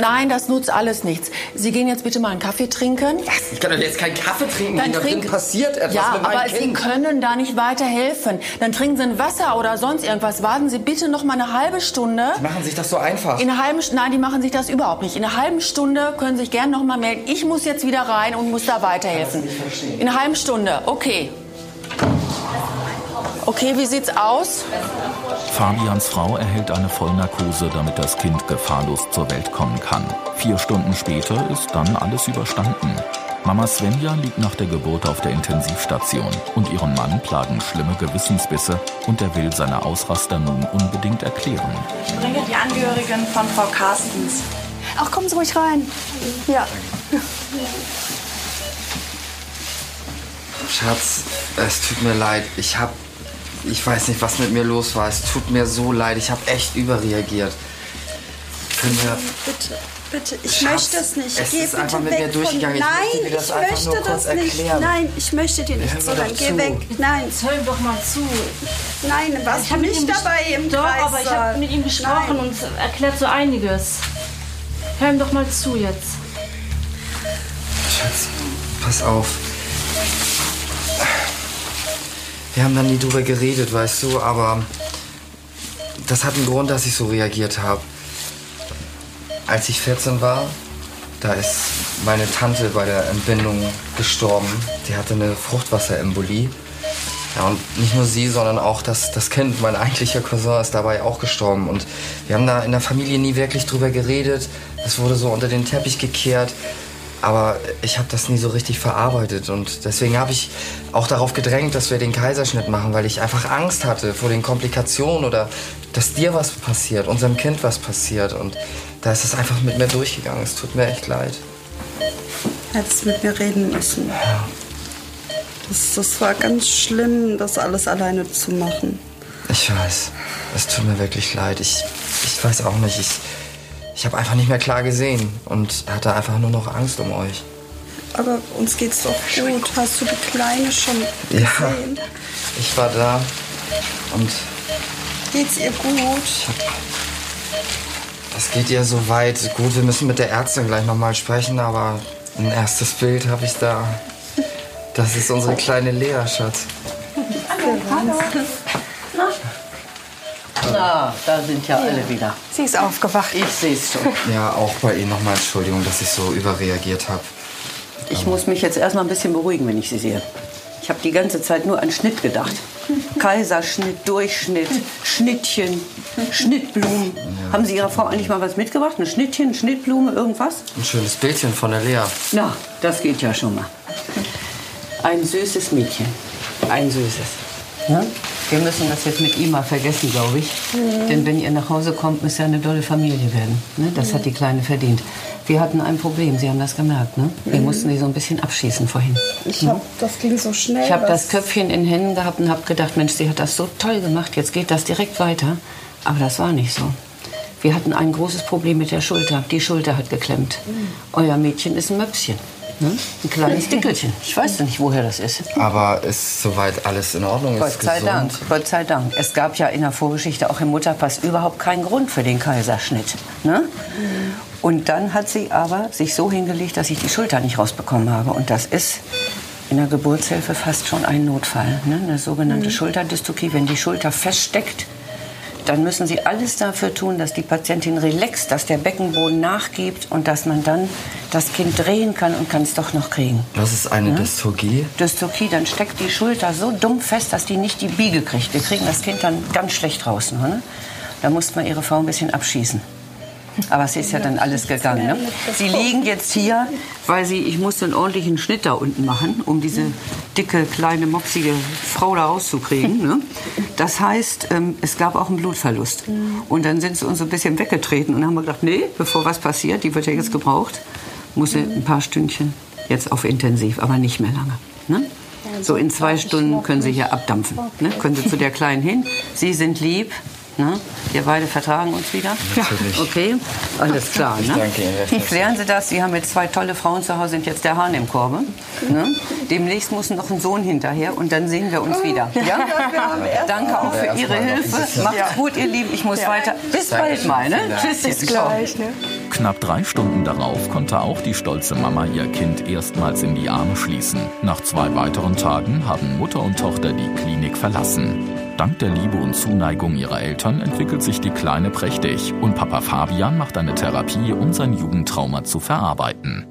Nein, das nutzt alles nichts. Sie gehen jetzt bitte mal einen Kaffee trinken. ich kann doch jetzt keinen Kaffee trinken. Dann da drin trink- passiert etwas ja, mit meinem aber Sie Kind. können da nicht weiterhelfen. Dann trinken Sie ein Wasser oder sonst irgendwas. Warten Sie bitte noch mal eine halbe Stunde. Die machen sich das so einfach. In einer halben Nein, die machen sich das überhaupt nicht. In einer halben Stunde können Sie sich gerne noch mal melden. Ich muss jetzt wieder rein und muss da weiterhelfen. In einer halben Stunde. Okay. Okay, wie sieht's aus? Fabians Frau erhält eine Vollnarkose, damit das Kind gefahrlos zur Welt kommen kann. Vier Stunden später ist dann alles überstanden. Mama Svenja liegt nach der Geburt auf der Intensivstation und ihren Mann plagen schlimme Gewissensbisse und er will seine Ausraster nun unbedingt erklären. Ich bringe die Angehörigen von Frau Carstens. Ach, kommen Sie ruhig rein. Ja. Schatz, es tut mir leid. Ich hab. Ich weiß nicht, was mit mir los war. Es tut mir so leid. Ich habe echt überreagiert. Können wir. Bitte, bitte, ich Schatz, möchte es nicht. es Geh ist bitte einfach mit weg mir durchgegangen. Ich Von... möchte Nein, dir das ich möchte nur kurz das nicht. erklären. Nein, ich möchte dir nicht Hör mir so lang. doch Geh zu. weg. Nein. Jetzt hör ihm doch mal zu. Nein, warst Ich du hab mit ihm nicht dabei im Doch, Kreissaal? aber ich habe mit ihm gesprochen Nein. und erklärt so einiges. Hör ihm doch mal zu jetzt. Schatz, pass auf. Wir haben dann nie drüber geredet, weißt du, aber das hat einen Grund, dass ich so reagiert habe. Als ich 14 war, da ist meine Tante bei der Entbindung gestorben. Die hatte eine Fruchtwasserembolie. Ja, und nicht nur sie, sondern auch das, das Kind, mein eigentlicher Cousin, ist dabei auch gestorben. Und wir haben da in der Familie nie wirklich drüber geredet. Es wurde so unter den Teppich gekehrt. Aber ich habe das nie so richtig verarbeitet. Und deswegen habe ich auch darauf gedrängt, dass wir den Kaiserschnitt machen, weil ich einfach Angst hatte vor den Komplikationen oder dass dir was passiert, unserem Kind was passiert. Und da ist es einfach mit mir durchgegangen. Es tut mir echt leid. Hättest mit mir reden müssen. Das, das war ganz schlimm, das alles alleine zu machen. Ich weiß. Es tut mir wirklich leid. Ich, ich weiß auch nicht. Ich, ich habe einfach nicht mehr klar gesehen und hatte einfach nur noch Angst um euch. Aber uns geht's doch gut. Hast du die Kleine schon Ja. gesehen? Ich war da und Geht's ihr gut? es geht ihr so weit. Gut, wir müssen mit der Ärztin gleich nochmal sprechen, aber ein erstes Bild habe ich da. Das ist unsere kleine Lea, Schatz. Na, da sind ja, alle wieder. Sie ist aufgewacht. Ich sehe es schon. Ja, auch bei Ihnen nochmal Entschuldigung, dass ich so überreagiert habe. Ich muss mich jetzt erstmal ein bisschen beruhigen, wenn ich Sie sehe. Ich habe die ganze Zeit nur an Schnitt gedacht. Kaiserschnitt, Durchschnitt, Schnittchen, Schnittblumen. Haben Sie Ihrer Frau eigentlich mal was mitgebracht? Ein Schnittchen, Schnittblume, irgendwas? Ein schönes Bildchen von der Lea. Na, das geht ja schon mal. Ein süßes Mädchen. Ein süßes. Ne? Wir müssen das jetzt mit ihm mal vergessen, glaube ich. Mhm. Denn wenn ihr nach Hause kommt, müsst ihr eine dolle Familie werden. Ne? Das hat die Kleine verdient. Wir hatten ein Problem, Sie haben das gemerkt. Ne? Wir Mhm. mussten sie so ein bisschen abschießen vorhin. Ich hab, das ging so schnell. Ich habe das Köpfchen in den Händen gehabt und habe gedacht, Mensch, sie hat das so toll gemacht, jetzt geht das direkt weiter. Aber das war nicht so. Wir hatten ein großes Problem mit der Schulter. Die Schulter hat geklemmt. Euer Mädchen ist ein Möpschen. Ne? Ein kleines Dickelchen. Ich weiß nicht, woher das ist. Aber ist soweit alles in Ordnung? Gott ist sei gesund? Dank, Gott sei Dank. Es gab ja in der Vorgeschichte auch im Mutterpass überhaupt keinen Grund für den Kaiserschnitt. Ne? Und dann hat sie aber sich so hingelegt, dass ich die Schulter nicht rausbekommen habe. Und das ist in der Geburtshilfe fast schon ein Notfall. Ne? Eine sogenannte Mhm. Schulterdystokie. Wenn die Schulter feststeckt, dann müssen Sie alles dafür tun, dass die Patientin relaxt, dass der Beckenboden nachgibt und dass man dann das Kind drehen kann und kann es doch noch kriegen. Was ist eine Dystogie? Dystokie, dann steckt die Schulter so dumm fest, dass die nicht die Biege kriegt. Wir kriegen das Kind dann ganz schlecht raus. Ne? Da musste man ihre Frau ein bisschen abschießen. Aber es ist ja dann alles gegangen. Ne? Sie liegen jetzt hier, weil sie, ich musste einen ordentlichen Schnitt da unten machen, um diese dicke, kleine, mopsige Frau da rauszukriegen. Ne? Das heißt, ähm, es gab auch einen Blutverlust. Und dann sind sie uns so ein bisschen weggetreten und haben gedacht, nee, bevor was passiert, die wird ja jetzt gebraucht, muss sie ein paar Stündchen jetzt auf intensiv, aber nicht mehr lange. Ne? So in zwei Stunden können Sie hier abdampfen. Ne? Können Sie zu der Kleinen hin. Sie sind lieb. Ne? Wir beide vertragen uns wieder? Natürlich. Okay, alles klar. Ich ne? danke Ihnen. Klären Sie das. Sie haben jetzt zwei tolle Frauen zu Hause, sind jetzt der Hahn im Korbe. Ne? Demnächst muss noch ein Sohn hinterher und dann sehen wir uns wieder. Ja? Danke auch für Ihre Hilfe. Macht's gut, ihr Lieben. Ich muss weiter. Bis bald mal. Ne? Tschüss. Bis gleich, ne? Knapp drei Stunden darauf konnte auch die stolze Mama ihr Kind erstmals in die Arme schließen. Nach zwei weiteren Tagen haben Mutter und Tochter die Klinik verlassen. Dank der Liebe und Zuneigung ihrer Eltern entwickelt sich die Kleine prächtig und Papa Fabian macht eine Therapie, um sein Jugendtrauma zu verarbeiten.